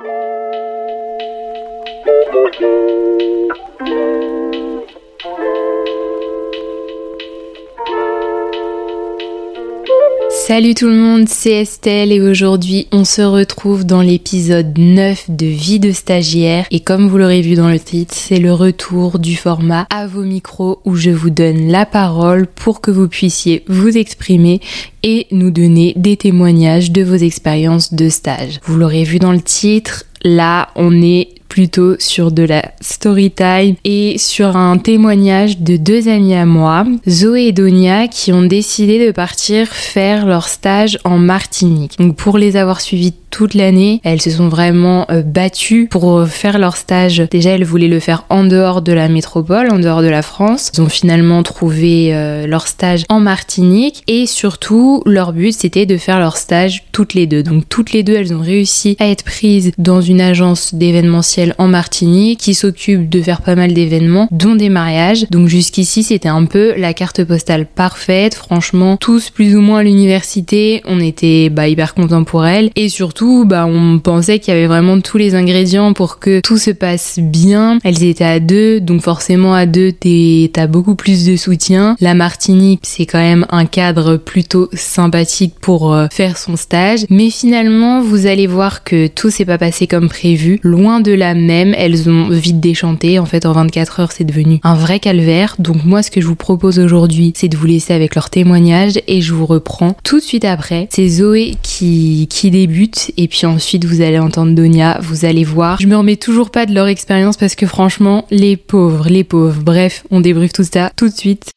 Thank you. Salut tout le monde, c'est Estelle et aujourd'hui on se retrouve dans l'épisode 9 de Vie de stagiaire et comme vous l'aurez vu dans le titre, c'est le retour du format à vos micros où je vous donne la parole pour que vous puissiez vous exprimer et nous donner des témoignages de vos expériences de stage. Vous l'aurez vu dans le titre, là on est plutôt sur de la story time et sur un témoignage de deux amis à moi, Zoé et Donia, qui ont décidé de partir faire leur stage en Martinique. Donc pour les avoir suivis toute l'année. Elles se sont vraiment euh, battues pour faire leur stage. Déjà, elles voulaient le faire en dehors de la métropole, en dehors de la France. Elles ont finalement trouvé euh, leur stage en Martinique et surtout, leur but c'était de faire leur stage toutes les deux. Donc toutes les deux, elles ont réussi à être prises dans une agence d'événementiel en Martinique qui s'occupe de faire pas mal d'événements, dont des mariages. Donc jusqu'ici, c'était un peu la carte postale parfaite. Franchement, tous plus ou moins à l'université, on était bah, hyper contents pour elles et surtout bah, on pensait qu'il y avait vraiment tous les ingrédients pour que tout se passe bien. Elles étaient à deux, donc forcément à deux, t'as beaucoup plus de soutien. La Martinique, c'est quand même un cadre plutôt sympathique pour euh, faire son stage. Mais finalement, vous allez voir que tout s'est pas passé comme prévu. Loin de là même, elles ont vite déchanté. En fait, en 24 heures, c'est devenu un vrai calvaire. Donc moi, ce que je vous propose aujourd'hui, c'est de vous laisser avec leur témoignage et je vous reprends tout de suite après. C'est Zoé qui, qui débute et puis ensuite vous allez entendre Donia, vous allez voir. Je me remets toujours pas de leur expérience parce que franchement, les pauvres, les pauvres. Bref, on débriefe tout ça tout de suite.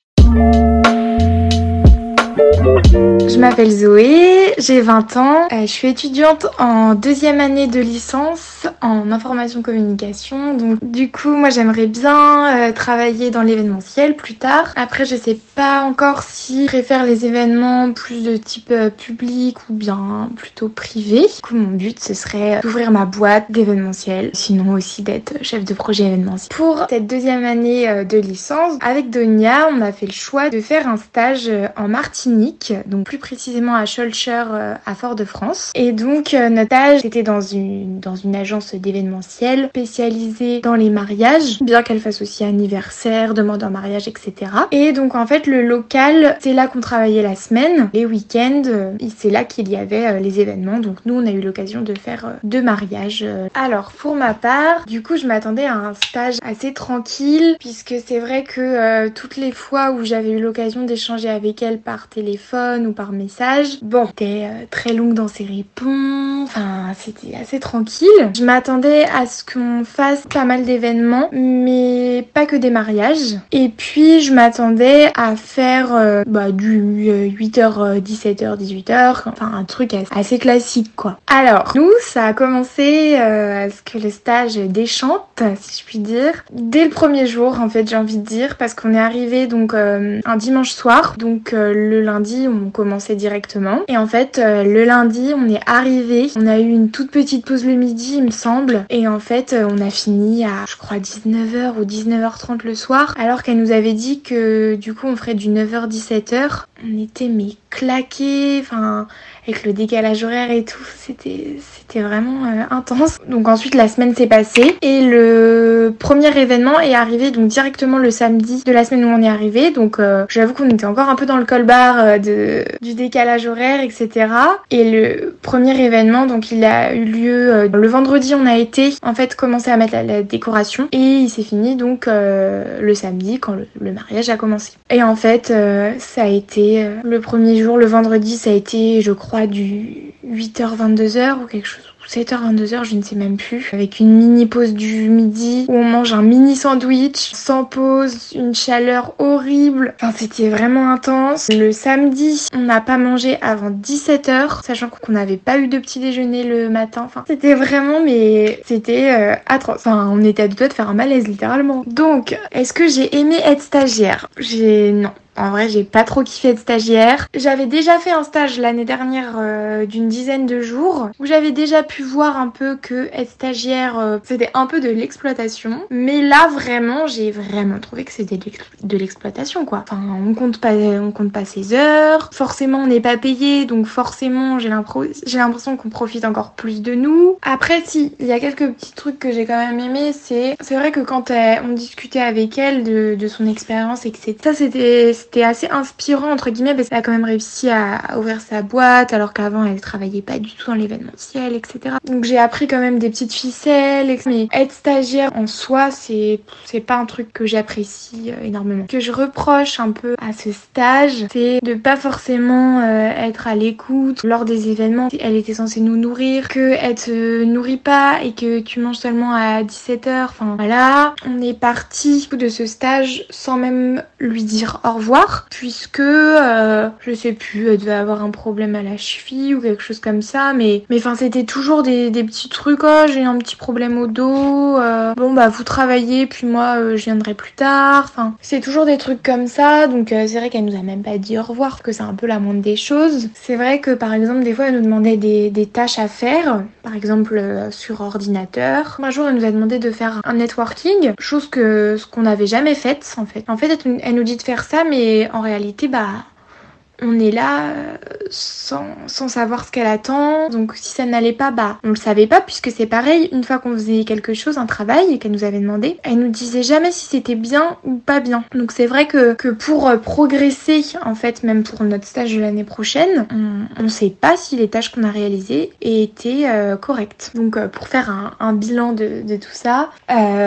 Je m'appelle Zoé, j'ai 20 ans, euh, je suis étudiante en deuxième année de licence en information communication. Donc du coup, moi j'aimerais bien euh, travailler dans l'événementiel plus tard. Après, je sais pas encore si je préfère les événements plus de type euh, public ou bien plutôt privé. Du coup, mon but ce serait d'ouvrir ma boîte d'événementiel, sinon aussi d'être chef de projet événementiel. Pour cette deuxième année de licence, avec Donia, on a fait le choix de faire un stage en Martinique donc plus précisément à Schulcher euh, à Fort-de-France. Et donc euh, notre stage était dans une, dans une agence d'événementiel spécialisée dans les mariages, bien qu'elle fasse aussi anniversaire, demande en mariage, etc. Et donc en fait le local, c'est là qu'on travaillait la semaine, les week-ends, euh, c'est là qu'il y avait les événements. Donc nous on a eu l'occasion de faire deux mariages. Alors pour ma part, du coup je m'attendais à un stage assez tranquille puisque c'est vrai que toutes les fois où j'avais eu l'occasion d'échanger avec elle par téléphone, ou par message. Bon, c'était euh, très longue dans ses réponses, enfin c'était assez tranquille. Je m'attendais à ce qu'on fasse pas mal d'événements, mais pas que des mariages. Et puis je m'attendais à faire euh, bah, du 8h, 17h, 18h, enfin un truc assez classique quoi. Alors, nous, ça a commencé euh, à ce que le stage déchante, si je puis dire, dès le premier jour en fait j'ai envie de dire, parce qu'on est arrivé donc un dimanche soir, donc le lundi on commençait directement. Et en fait, euh, le lundi, on est arrivé. On a eu une toute petite pause le midi, il me semble. Et en fait, euh, on a fini à, je crois, 19h ou 19h30 le soir. Alors qu'elle nous avait dit que du coup, on ferait du 9h-17h. On était mais claqués. Enfin, avec le décalage horaire et tout, c'était vraiment euh, intense. Donc ensuite la semaine s'est passée et le premier événement est arrivé donc directement le samedi de la semaine où on est arrivé. Donc euh, j'avoue qu'on était encore un peu dans le colbar euh, de du décalage horaire etc. Et le premier événement donc il a eu lieu le vendredi on a été en fait commencer à mettre la, décoration et il s'est fini donc le samedi quand le, mariage a commencé. Et en fait ça a été le premier jour le vendredi ça a été je crois du 8h-22h ou quelque chose 7h22h, je ne sais même plus, avec une mini pause du midi où on mange un mini sandwich sans pause, une chaleur horrible. Enfin, c'était vraiment intense. Le samedi, on n'a pas mangé avant 17h, sachant qu'on n'avait pas eu de petit déjeuner le matin. Enfin, c'était vraiment, mais c'était euh, atroce. Enfin, on était à deux doigts de faire un malaise littéralement. Donc, est-ce que j'ai aimé être stagiaire? J'ai non. En vrai, j'ai pas trop kiffé être stagiaire. J'avais déjà fait un stage l'année dernière euh, d'une dizaine de jours où j'avais déjà pu voir un peu que être stagiaire, euh, c'était un peu de l'exploitation. Mais là, vraiment, j'ai vraiment trouvé que c'était de l'exploitation, quoi. Enfin, on compte pas, on compte pas ses heures. Forcément, on n'est pas payé, donc forcément, j'ai l'impression qu'on profite encore plus de nous. Après, si, il y a quelques petits trucs que j'ai quand même aimé, c'est, c'est vrai que quand on discutait avec elle de, de son expérience et ça, c'était, c'était assez inspirant, entre guillemets, parce qu'elle a quand même réussi à, ouvrir sa boîte, alors qu'avant, elle travaillait pas du tout dans l'événementiel, etc. Donc, j'ai appris quand même des petites ficelles, mais être stagiaire en soi, c'est, pas un truc que j'apprécie euh, énormément. Ce que je reproche un peu à ce stage, c'est de pas forcément euh, être à l'écoute lors des événements. Elle était censée nous nourrir, que elle te nourrit pas et que tu manges seulement à 17h. Enfin voilà, on est parti de ce stage sans même lui dire au revoir, puisque euh, je sais plus, elle devait avoir un problème à la cheville ou quelque chose comme ça, mais mais enfin c'était toujours des, petits trucs. Oh j'ai un petit problème au dos. Euh, bon bah vous travaillez puis moi euh, je viendrai plus tard. Enfin c'est toujours des trucs comme ça. Donc c'est vrai qu'elle nous a même pas dit au revoir, que c'est un peu la moindre des choses. C'est vrai que par exemple des fois elle nous demandait des, des tâches à faire, par exemple sur ordinateur. Un jour elle nous a demandé de faire un networking, chose que ce qu'on n'avait jamais faite en fait. En fait elle nous dit de faire ça mais en réalité bah on est là euh, sans, sans savoir ce qu'elle attend. Donc si ça n'allait pas, bah on le savait pas puisque c'est pareil, une fois qu'on faisait quelque chose, un travail qu'elle nous avait demandé, elle nous disait jamais si c'était bien ou pas bien. Donc c'est vrai que, que pour euh, progresser, en fait, même pour notre stage de l'année prochaine, on, ne sait pas si les tâches qu'on a réalisées étaient euh, correctes. Donc pour faire un, bilan de, de, tout ça,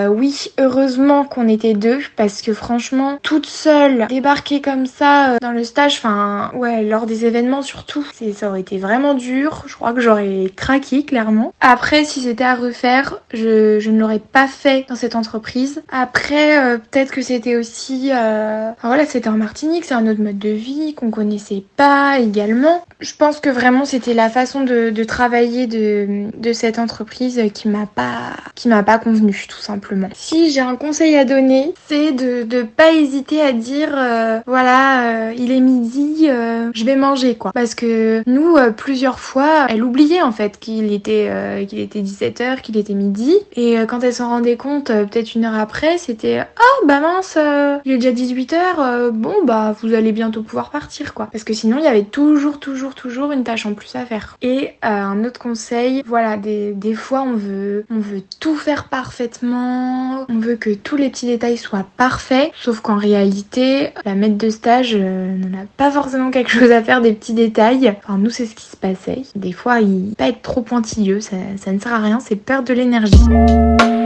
oui, heureusement qu'on était deux parce que franchement, toute seule, débarquer comme ça dans le stage, enfin ouais, lors des événements surtout, ça aurait été vraiment dur. Je crois que j'aurais craqué clairement. Après, si c'était à refaire, je, ne l'aurais pas fait dans cette entreprise. Après, euh, peut-être que c'était aussi, euh... voilà, c'était en Martinique, c'est un autre mode de vie qu'on connaissait pas également. Je pense que vraiment c'était la façon de, travailler de, cette entreprise qui m'a pas, pas convenu tout simplement. Si j'ai un conseil à donner, c'est de, de pas hésiter à dire, euh, voilà, il est midi euh, je vais manger quoi. Parce que nous, euh, plusieurs fois, elle oubliait en fait qu'il était, euh, qu'il était 17h, qu'il était midi. Et quand elle s'en rendait compte, peut-être une heure après, c'était Oh bah mince, il est déjà 18h, bon bah vous allez bientôt pouvoir partir quoi. Parce que sinon, il y avait toujours, toujours, toujours une tâche en plus à faire. Et un autre conseil, voilà, des, des fois on veut, on veut tout faire parfaitement, on veut que tous les petits détails soient parfaits, sauf qu'en réalité, la maître de stage n'en a pas forcément quelque chose à faire, des petits détails. Enfin, nous, c'est ce qui se passait. Des fois, il pas être trop pointilleux, ça, ça ne sert à rien, c'est perdre de l'énergie.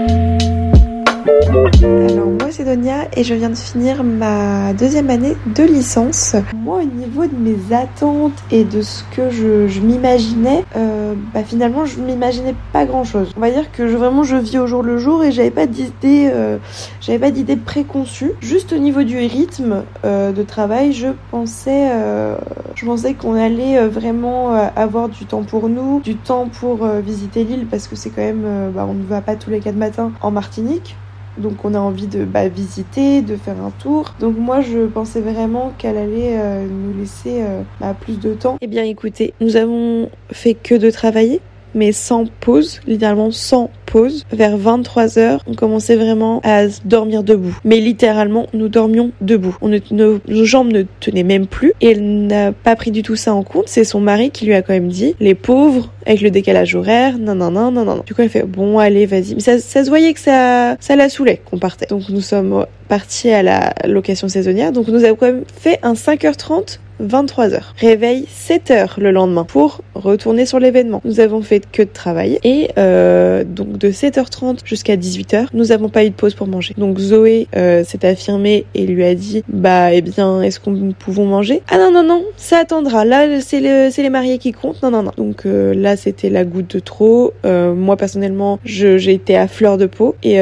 Alors moi c'est Donia et je viens de finir ma deuxième année de licence. Moi au niveau de mes attentes et de ce que je, m'imaginais, euh, bah finalement je m'imaginais pas grand chose. On va dire que vraiment je vis au jour le jour et j'avais pas d'idée, euh, j'avais pas d'idée préconçue. Juste au niveau du rythme euh, de travail, je pensais, je pensais qu'on allait vraiment avoir du temps pour nous, du temps pour visiter l'île parce que c'est quand même, bah, on ne va pas tous les quatre matins en Martinique. Donc on a envie de bah, visiter, de faire un tour. Donc moi je pensais vraiment qu'elle allait euh, nous laisser euh, bah, plus de temps. Eh bien écoutez, nous avons fait que de travailler mais sans pause, littéralement sans pause. Vers 23h, on commençait vraiment à dormir debout. Mais littéralement, nous dormions debout. Nos, jambes ne tenaient même plus et elle n'a pas pris du tout ça en compte. C'est son mari qui lui a quand même dit, les pauvres, avec le décalage horaire, non, non, non, non, non. Du coup, elle fait, bon, allez, vas-y. Mais ça, ça se voyait que ça, ça la saoulait qu'on partait. Donc nous sommes partis à la location saisonnière. Donc nous avons quand même fait un 5h30 23h. Réveil 7h le lendemain pour retourner sur l'événement. Nous avons fait que de travailler et euh, donc de 7h30 jusqu'à 18h, nous n'avons pas eu de pause pour manger. Donc Zoé euh, s'est affirmée et lui a dit bah eh bien est-ce qu'on pouvons manger? Ah non non non, ça attendra. Là c'est le, les mariés qui comptent. Non non non. Donc euh, là c'était la goutte de trop. Moi personnellement j'ai été à fleur de peau et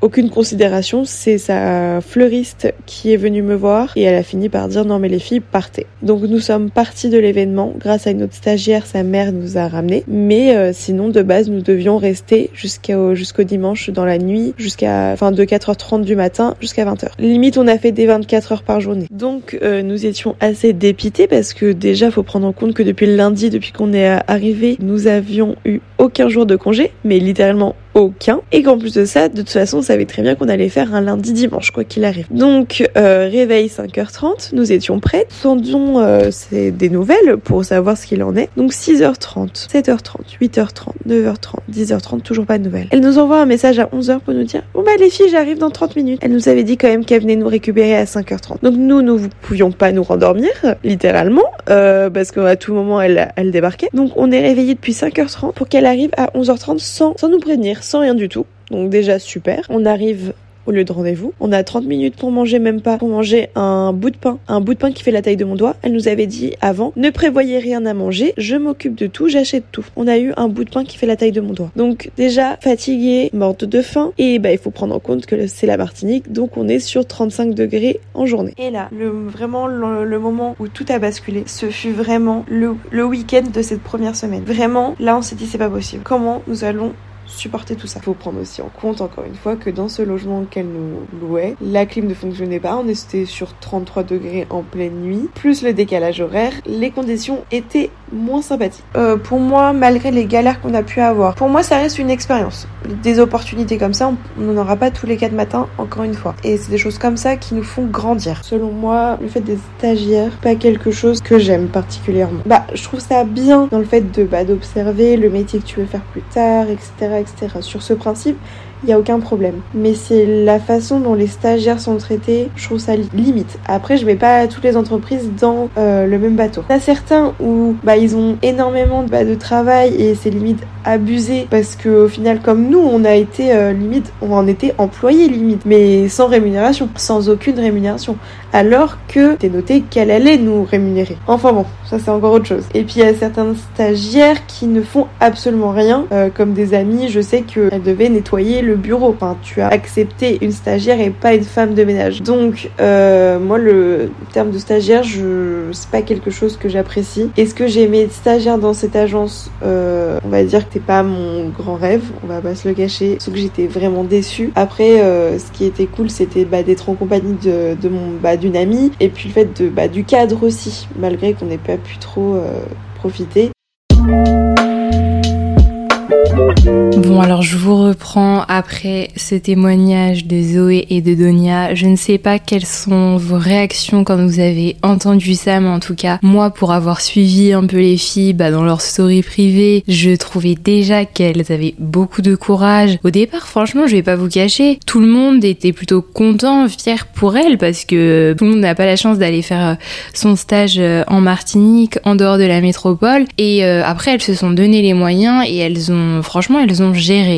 aucune considération. C'est sa fleuriste qui est venue me voir et elle a fini par dire non mais les filles partez. Donc nous sommes partis de l'événement grâce à une autre stagiaire, sa mère nous a ramenés. Mais euh, sinon de base nous devions rester jusqu'au jusqu'au dimanche dans la nuit, jusqu'à enfin de 4h30 du matin jusqu'à 20h. Limite on a fait des 24 heures par journée. Donc euh, nous étions assez dépités parce que déjà faut prendre en compte que depuis le lundi, depuis qu'on est arrivé, nous avions eu aucun jour de congé, mais littéralement aucun. Et qu'en plus de ça, de toute façon, on savait très bien qu'on allait faire un lundi dimanche, quoi qu'il arrive. Donc, euh, réveil 5h30, nous étions prêts. Tendions euh, des nouvelles pour savoir ce qu'il en est. Donc 6h30, 7h30, 8h30, 9h30, 10h30, toujours pas de nouvelles. Elle nous envoie un message à 11h pour nous dire Bon bah les filles, j'arrive dans 30 minutes. Elle nous avait dit quand même qu'elle venait nous récupérer à 5h30. Donc nous, nous pouvions pas nous rendormir, littéralement, euh, parce qu'à tout moment, elle, elle débarquait. Donc on est réveillé depuis 5h30 pour qu'elle arrive à 11h30 sans, sans nous prévenir sans rien du tout. Donc déjà super. On arrive au lieu de rendez-vous. On a 30 minutes pour manger, même pas, pour manger un bout de pain, un bout de pain qui fait la taille de mon doigt. Elle nous avait dit avant, ne prévoyez rien à manger, je m'occupe de tout, j'achète tout. On a eu un bout de pain qui fait la taille de mon doigt. Donc déjà fatiguée, morte de faim, et bah il faut prendre en compte que c'est la Martinique, donc on est sur 35 degrés en journée. Et là, le, vraiment le, moment où tout a basculé, ce fut vraiment le, le week-end de cette première semaine. Vraiment, là on s'est dit c'est pas possible. Comment nous allons supporter tout ça. Il faut prendre aussi en compte, encore une fois, que dans ce logement qu'elle nous louait, la clim ne fonctionnait pas. On était sur 33 degrés en pleine nuit, plus le décalage horaire. Les conditions étaient moins sympathiques. Euh, pour moi, malgré les galères qu'on a pu avoir, pour moi, ça reste une expérience. Des opportunités comme ça, on n'en aura pas tous les quatre matins, encore une fois. Et c'est des choses comme ça qui nous font grandir. Selon moi, le fait des stagiaires, pas quelque chose que j'aime particulièrement. Bah, je trouve ça bien dans le fait de bah, d'observer le métier que tu veux faire plus tard, etc etc. Sur ce principe, il n'y a aucun problème. Mais c'est la façon dont les stagiaires sont traités, je trouve ça limite. Après, je mets pas toutes les entreprises dans euh, le même bateau. Il y a certains où bah, ils ont énormément bah, de travail et c'est limite abusé parce que au final, comme nous, on a été euh, limite, on en était employés limite, mais sans rémunération, sans aucune rémunération. Alors que t'es noté qu'elle allait nous rémunérer. Enfin bon, ça c'est encore autre chose. Et puis il y a certains stagiaires qui ne font absolument rien, euh, comme des amis, je sais qu'elles devaient nettoyer le bureau. Enfin, tu as accepté une stagiaire et pas une femme de ménage. Donc, euh, moi, le terme de stagiaire, je c'est pas quelque chose que j'apprécie. Est-ce que j'ai aimé être stagiaire dans cette agence? Euh, On va dire que t'es pas mon grand rêve. On va pas se le cacher. Sauf que j'étais vraiment déçue. Après, euh, ce qui était cool, c'était bah, d'être en compagnie de, de mon bah, d'une amie et puis le fait de bah, du cadre aussi, malgré qu'on n'ait pas pu trop profiter. Alors je vous reprends après ce témoignage de Zoé et de Donia. Je ne sais pas quelles sont vos réactions quand vous avez entendu ça, mais en tout cas moi pour avoir suivi un peu les filles bah, dans leur story privée, je trouvais déjà qu'elles avaient beaucoup de courage. Au départ franchement je vais pas vous cacher, tout le monde était plutôt content, fier pour elles parce que tout le monde n'a pas la chance d'aller faire euh, son stage euh, en Martinique en dehors de la métropole et euh, après elles se sont donné les moyens et elles ont franchement elles ont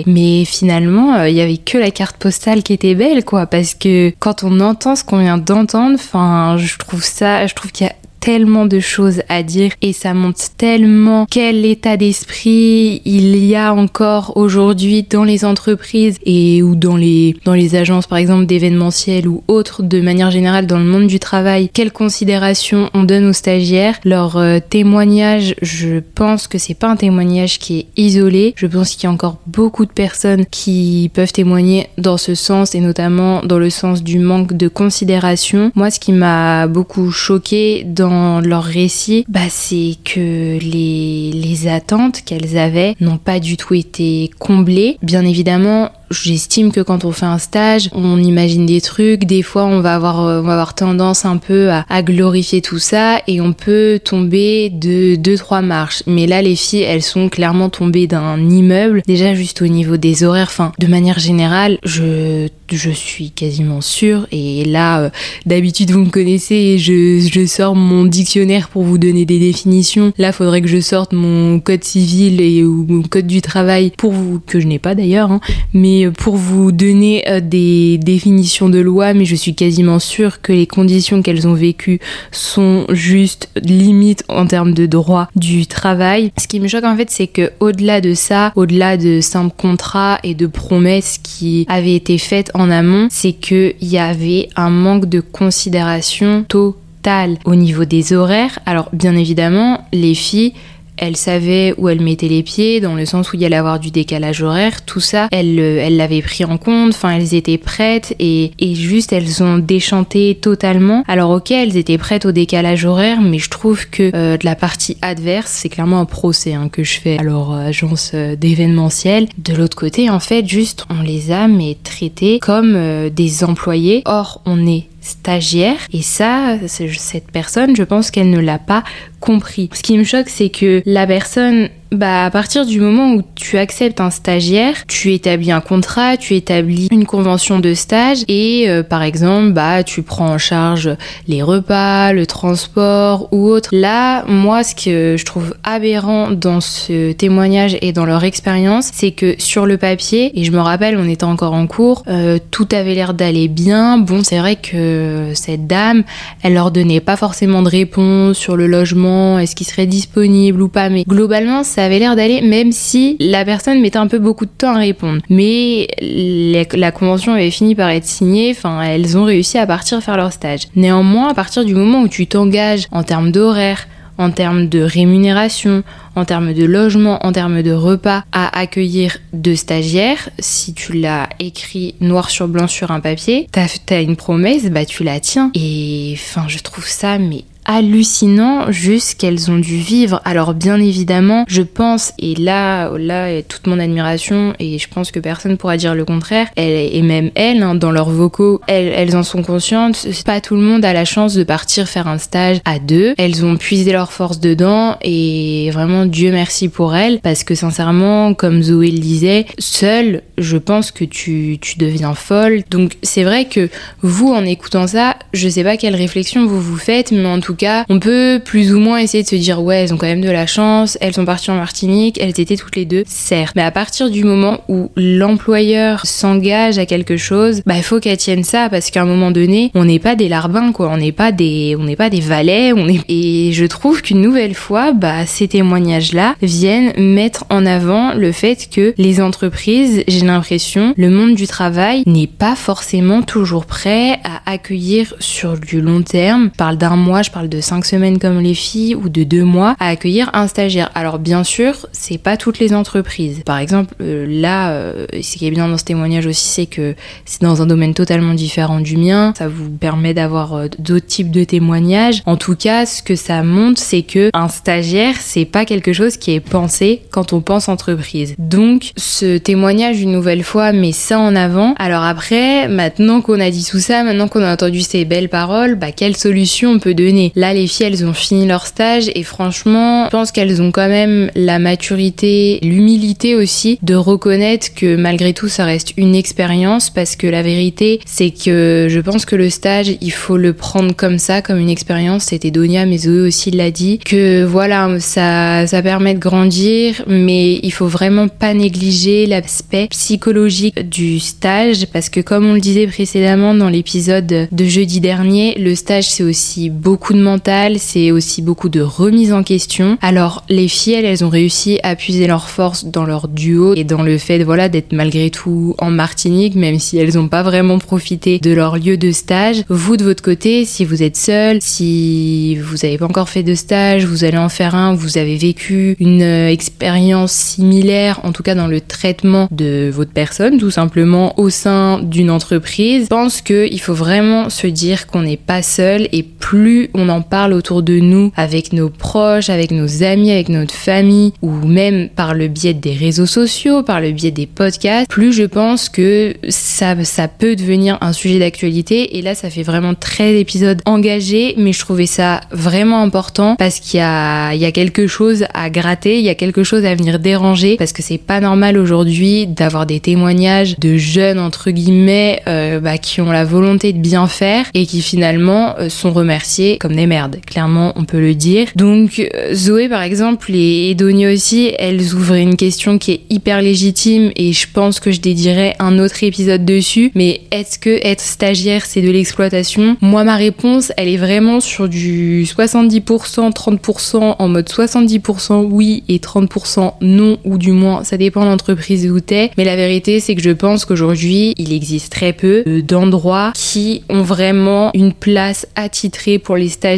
Mais finalement, euh, il y avait que la carte postale qui était belle, quoi, parce que quand on entend ce qu'on vient d'entendre, enfin, je trouve ça, je trouve qu'il y a tellement de choses à dire et ça montre tellement quel état d'esprit il y a encore aujourd'hui dans les entreprises et ou dans les dans les agences par exemple d'événementiel ou autres de manière générale dans le monde du travail quelle considération on donne aux stagiaires. Leur euh, témoignage je pense que c'est pas un témoignage qui est isolé. Je pense qu'il y a encore beaucoup de personnes qui peuvent témoigner dans ce sens et notamment dans le sens du manque de considération. Moi ce qui m'a beaucoup choqué dans leur récit, bah, c'est que les, les attentes qu'elles avaient n'ont pas du tout été comblées. Bien évidemment, J'estime que quand on fait un stage, on imagine des trucs, des fois on va avoir, euh, on va avoir tendance un peu à, glorifier tout ça et on peut tomber de deux trois marches. Mais là les filles, elles sont clairement tombées d'un immeuble, déjà juste au niveau des horaires. Enfin, de manière générale, je je suis quasiment sûre et là euh, d'habitude vous me connaissez et je, je sors mon dictionnaire pour vous donner des définitions. Là, faudrait que je sorte mon code civil et ou mon code du travail pour vous que je n'ai pas d'ailleurs, hein. mais mais pour vous donner des définitions de loi, mais je suis quasiment sûre que les conditions qu'elles ont vécues sont juste limites en termes de droit du travail. Ce qui me choque en fait, c'est que au-delà de ça, au-delà de simples contrats et de promesses qui avaient été faites en amont, c'est qu'il y avait un manque de considération totale au niveau des horaires. Alors bien évidemment, les filles elle savait où elle mettait les pieds, dans le sens où il y allait avoir du décalage horaire, tout ça, elle euh, elle l'avait pris en compte, enfin elles étaient prêtes et, et juste elles ont déchanté totalement. Alors ok, elles étaient prêtes au décalage horaire, mais je trouve que euh, de la partie adverse, c'est clairement un procès hein, que je fais à leur agence euh, d'événementiel. De l'autre côté, en fait, juste on les a mais traités comme des employés. Or, on est stagiaire. Et ça cette personne je pense qu'elle ne l'a pas compris. Ce qui me choque c'est que la personne bah, à partir du moment où tu acceptes un stagiaire, tu établis un contrat, tu établis une convention de stage et euh, par exemple, bah, tu prends en charge les repas, le transport ou autre. Là, moi, ce que je trouve aberrant dans ce témoignage et dans leur expérience, c'est que sur le papier, et je me rappelle, on était encore en cours, euh, tout avait l'air d'aller bien. Bon, c'est vrai que cette dame, elle leur donnait pas forcément de réponse sur le logement, est-ce qu'il serait disponible ou pas, mais globalement, ça avait l'air d'aller, même si la personne mettait un peu beaucoup de temps à répondre. Mais la convention avait fini par être signée, enfin, elles ont réussi à partir faire leur stage. Néanmoins, à partir du moment où tu t'engages en termes d'horaire, en termes de rémunération, en termes de logement, en termes de repas, à accueillir deux stagiaires. Si tu l'as écrit noir sur blanc sur un papier, t'as as une promesse, bah tu la tiens. Et enfin, je trouve ça mais hallucinant juste qu'elles ont dû vivre. Alors bien évidemment, je pense, et là, là toute mon admiration, et je pense que personne pourra dire le contraire, elle, et même elles, hein, dans leurs vocaux, elles, elles en sont conscientes, pas tout le monde a la chance de partir faire un stage à deux. Elles ont puisé leur force dedans, et vraiment Dieu merci pour elles, parce que sincèrement, comme Zoé le disait, seule, je pense que tu, tu deviens folle. Donc c'est vrai que vous, en écoutant ça, je sais pas quelle réflexion vous vous faites, mais en tout cas, on peut plus ou moins essayer de se dire ouais, elles ont quand même de la chance, elles sont parties en Martinique, elles étaient toutes les deux, certes. Mais à partir du moment où l'employeur s'engage à quelque chose, bah il faut qu'elle tienne ça parce qu'à un moment donné, on n'est pas des larbins quoi, on n'est pas des on n'est pas des valets, on est et je trouve qu'une nouvelle fois, bah ces témoignages-là viennent mettre en avant le fait que les entreprises, j'ai l'impression, le monde du travail n'est pas forcément toujours prêt à accueillir sur du long terme. Je parle d'un mois, je parle de cinq semaines comme les filles ou de deux mois à accueillir un stagiaire. Alors bien sûr, c'est pas toutes les entreprises. Par exemple, euh, là, euh, ce qui est bien dans ce témoignage aussi, c'est que c'est dans un domaine totalement différent du mien. Ça vous permet d'avoir euh, d'autres types de témoignages. En tout cas, ce que ça montre, c'est que un stagiaire, c'est pas quelque chose qui est pensé quand on pense entreprise. Donc, ce témoignage une nouvelle fois met ça en avant. Alors après, maintenant qu'on a dit tout ça, maintenant qu'on a entendu ces belles paroles, bah quelle solution on peut donner? Là, les filles, elles ont fini leur stage et franchement, je pense qu'elles ont quand même la maturité, l'humilité aussi de reconnaître que malgré tout, ça reste une expérience parce que la vérité, c'est que je pense que le stage, il faut le prendre comme ça, comme une expérience. C'était Donia, mais Zoé aussi l'a dit, que voilà, ça, ça permet de grandir, mais il faut vraiment pas négliger l'aspect psychologique du stage parce que comme on le disait précédemment dans l'épisode de jeudi dernier, le stage c'est aussi beaucoup de mental, c'est aussi beaucoup de remise en question. Alors les filles, elles, ont réussi à puiser leur force dans leur duo et dans le fait voilà d'être malgré tout en Martinique, même si elles n'ont pas vraiment profité de leur lieu de stage. Vous de votre côté, si vous êtes seul, si vous n'avez pas encore fait de stage, vous allez en faire un, vous avez vécu une euh, expérience similaire, en tout cas dans le traitement de votre personne, tout simplement au sein d'une entreprise. Je pense qu'il faut vraiment se dire qu'on n'est pas seul et plus on en parle autour de nous avec nos proches, avec nos amis, avec notre famille ou même par le biais des réseaux sociaux, par le biais des podcasts, plus je pense que ça, ça peut devenir un sujet d'actualité. Et là, ça fait vraiment 13 épisodes engagés, mais je trouvais ça vraiment important parce qu'il y a, il y a quelque chose à gratter, il y a quelque chose à venir déranger parce que c'est pas normal aujourd'hui d'avoir des témoignages de jeunes entre guillemets euh, bah, qui ont la volonté de bien faire et qui finalement euh, sont remerciés comme démerde. Clairement, on peut le dire. Donc, euh, Zoé, par exemple, et Edonia aussi, elles ouvrent une question qui est hyper légitime et je pense que je dédierai un autre épisode dessus. Mais est-ce que être stagiaire, c'est de l'exploitation? Moi, ma réponse, elle est vraiment sur du 70%, 30%, en mode 70% oui et 30% non, ou du moins, ça dépend de l'entreprise où t'es. Mais la vérité, c'est que je pense qu'aujourd'hui, il existe très peu d'endroits qui ont vraiment une place attitrée pour les stagiaires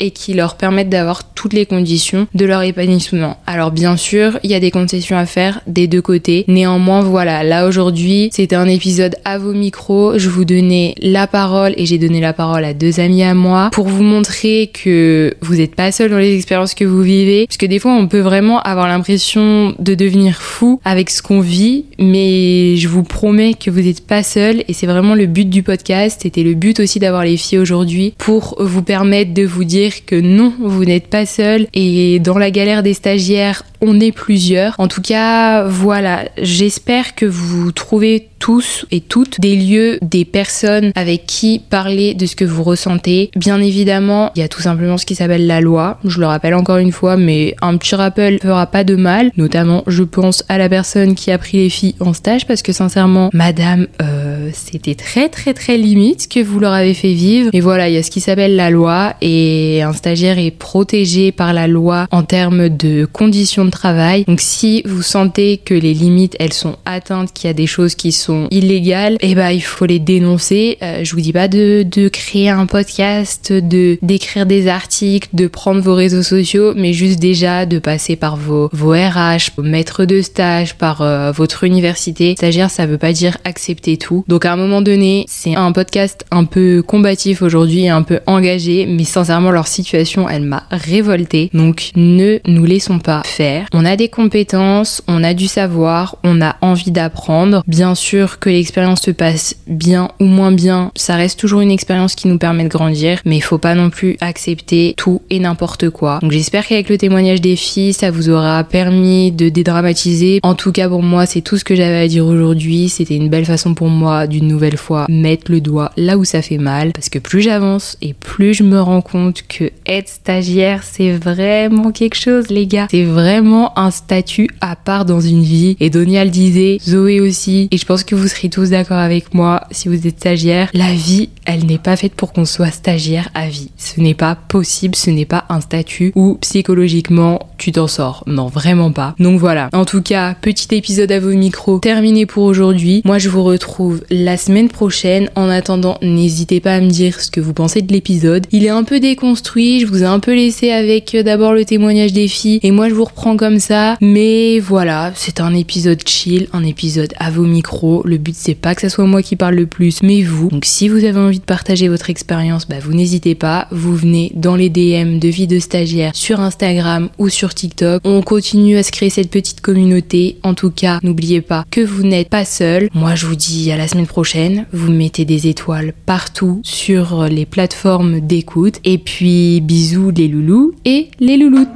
et qui leur permettent d'avoir toutes les conditions de leur épanouissement. Alors bien sûr, il y a des concessions à faire des deux côtés. Néanmoins, voilà, là aujourd'hui, c'était un épisode à vos micros. Je vous donnais la parole et j'ai donné la parole à deux amis à moi pour vous montrer que vous n'êtes pas seul dans les expériences que vous vivez. Parce que des fois, on peut vraiment avoir l'impression de devenir fou avec ce qu'on vit, mais je vous promets que vous n'êtes pas seul et c'est vraiment le but du podcast. C'était le but aussi d'avoir les filles aujourd'hui pour vous permettre de vous dire que non, vous n'êtes pas seul et dans la galère des stagiaires, on est plusieurs. En tout cas, voilà, j'espère que vous trouvez tous et toutes des lieux, des personnes avec qui parler de ce que vous ressentez. Bien évidemment, il y a tout simplement ce qui s'appelle la loi. Je le rappelle encore une fois, mais un petit rappel fera pas de mal. Notamment, je pense à la personne qui a pris les filles en stage parce que sincèrement, madame, euh, c'était très très très limite ce que vous leur avez fait vivre. Et voilà, il y a ce qui s'appelle la loi et un stagiaire est protégé par la loi en termes de conditions de travail. Donc si vous sentez que les limites elles sont atteintes, qu'il y a des choses qui sont illégales, et eh ben il faut les dénoncer. Euh, je vous dis pas de, de créer un podcast, de d'écrire des articles, de prendre vos réseaux sociaux, mais juste déjà de passer par vos vos RH, vos maîtres de stage, par euh, votre université. Stagiaire, ça veut pas dire accepter tout. Donc à un moment donné, c'est un podcast un peu combatif aujourd'hui, un peu engagé, mais sincèrement leur situation, elle m'a révoltée. Donc ne nous laissons pas faire. On a des compétences, on a du savoir, on a envie d'apprendre. Bien sûr que l'expérience se passe bien ou moins bien, ça reste toujours une expérience qui nous permet de grandir, mais il faut pas non plus accepter tout et n'importe quoi. Donc j'espère qu'avec le témoignage des filles, ça vous aura permis de dédramatiser. En tout cas pour moi, c'est tout ce que j'avais à dire aujourd'hui. C'était une belle façon pour moi d'une nouvelle fois mettre le doigt là où ça fait mal parce que plus j'avance et plus je me rends compte que être stagiaire, c'est vraiment quelque chose les gars. C'est vraiment un statut à part dans une vie. Et Donia le disait, Zoé aussi, et je pense que vous serez tous d'accord avec moi si vous êtes stagiaire, la vie, elle n'est pas faite pour qu'on soit stagiaire à vie. Ce n'est pas possible, ce n'est pas un statut où psychologiquement tu t'en sors. Non, vraiment pas. Donc voilà. En tout cas, petit épisode à vos micros terminé pour aujourd'hui. Moi, je vous retrouve la semaine prochaine. En attendant, n'hésitez pas à me dire ce que vous pensez de l'épisode. Il est un peu déconstruit, je vous ai un peu laissé avec euh, d'abord le témoignage des filles et moi je vous reprends comme ça. Mais voilà, c'est un épisode chill, un épisode à vos micros. Le but c'est pas que ce soit moi qui parle le plus, mais vous. Donc si vous avez envie de partager votre expérience, bah vous n'hésitez pas. Vous venez dans les DM de vie de stagiaire sur Instagram ou sur TikTok. On continue à se créer cette petite communauté. En tout cas, n'oubliez pas que vous n'êtes pas seul. Moi je vous dis à la semaine prochaine. Vous mettez des étoiles partout sur les plateformes d'écoute. Et puis bisous les loulous et les louloutes.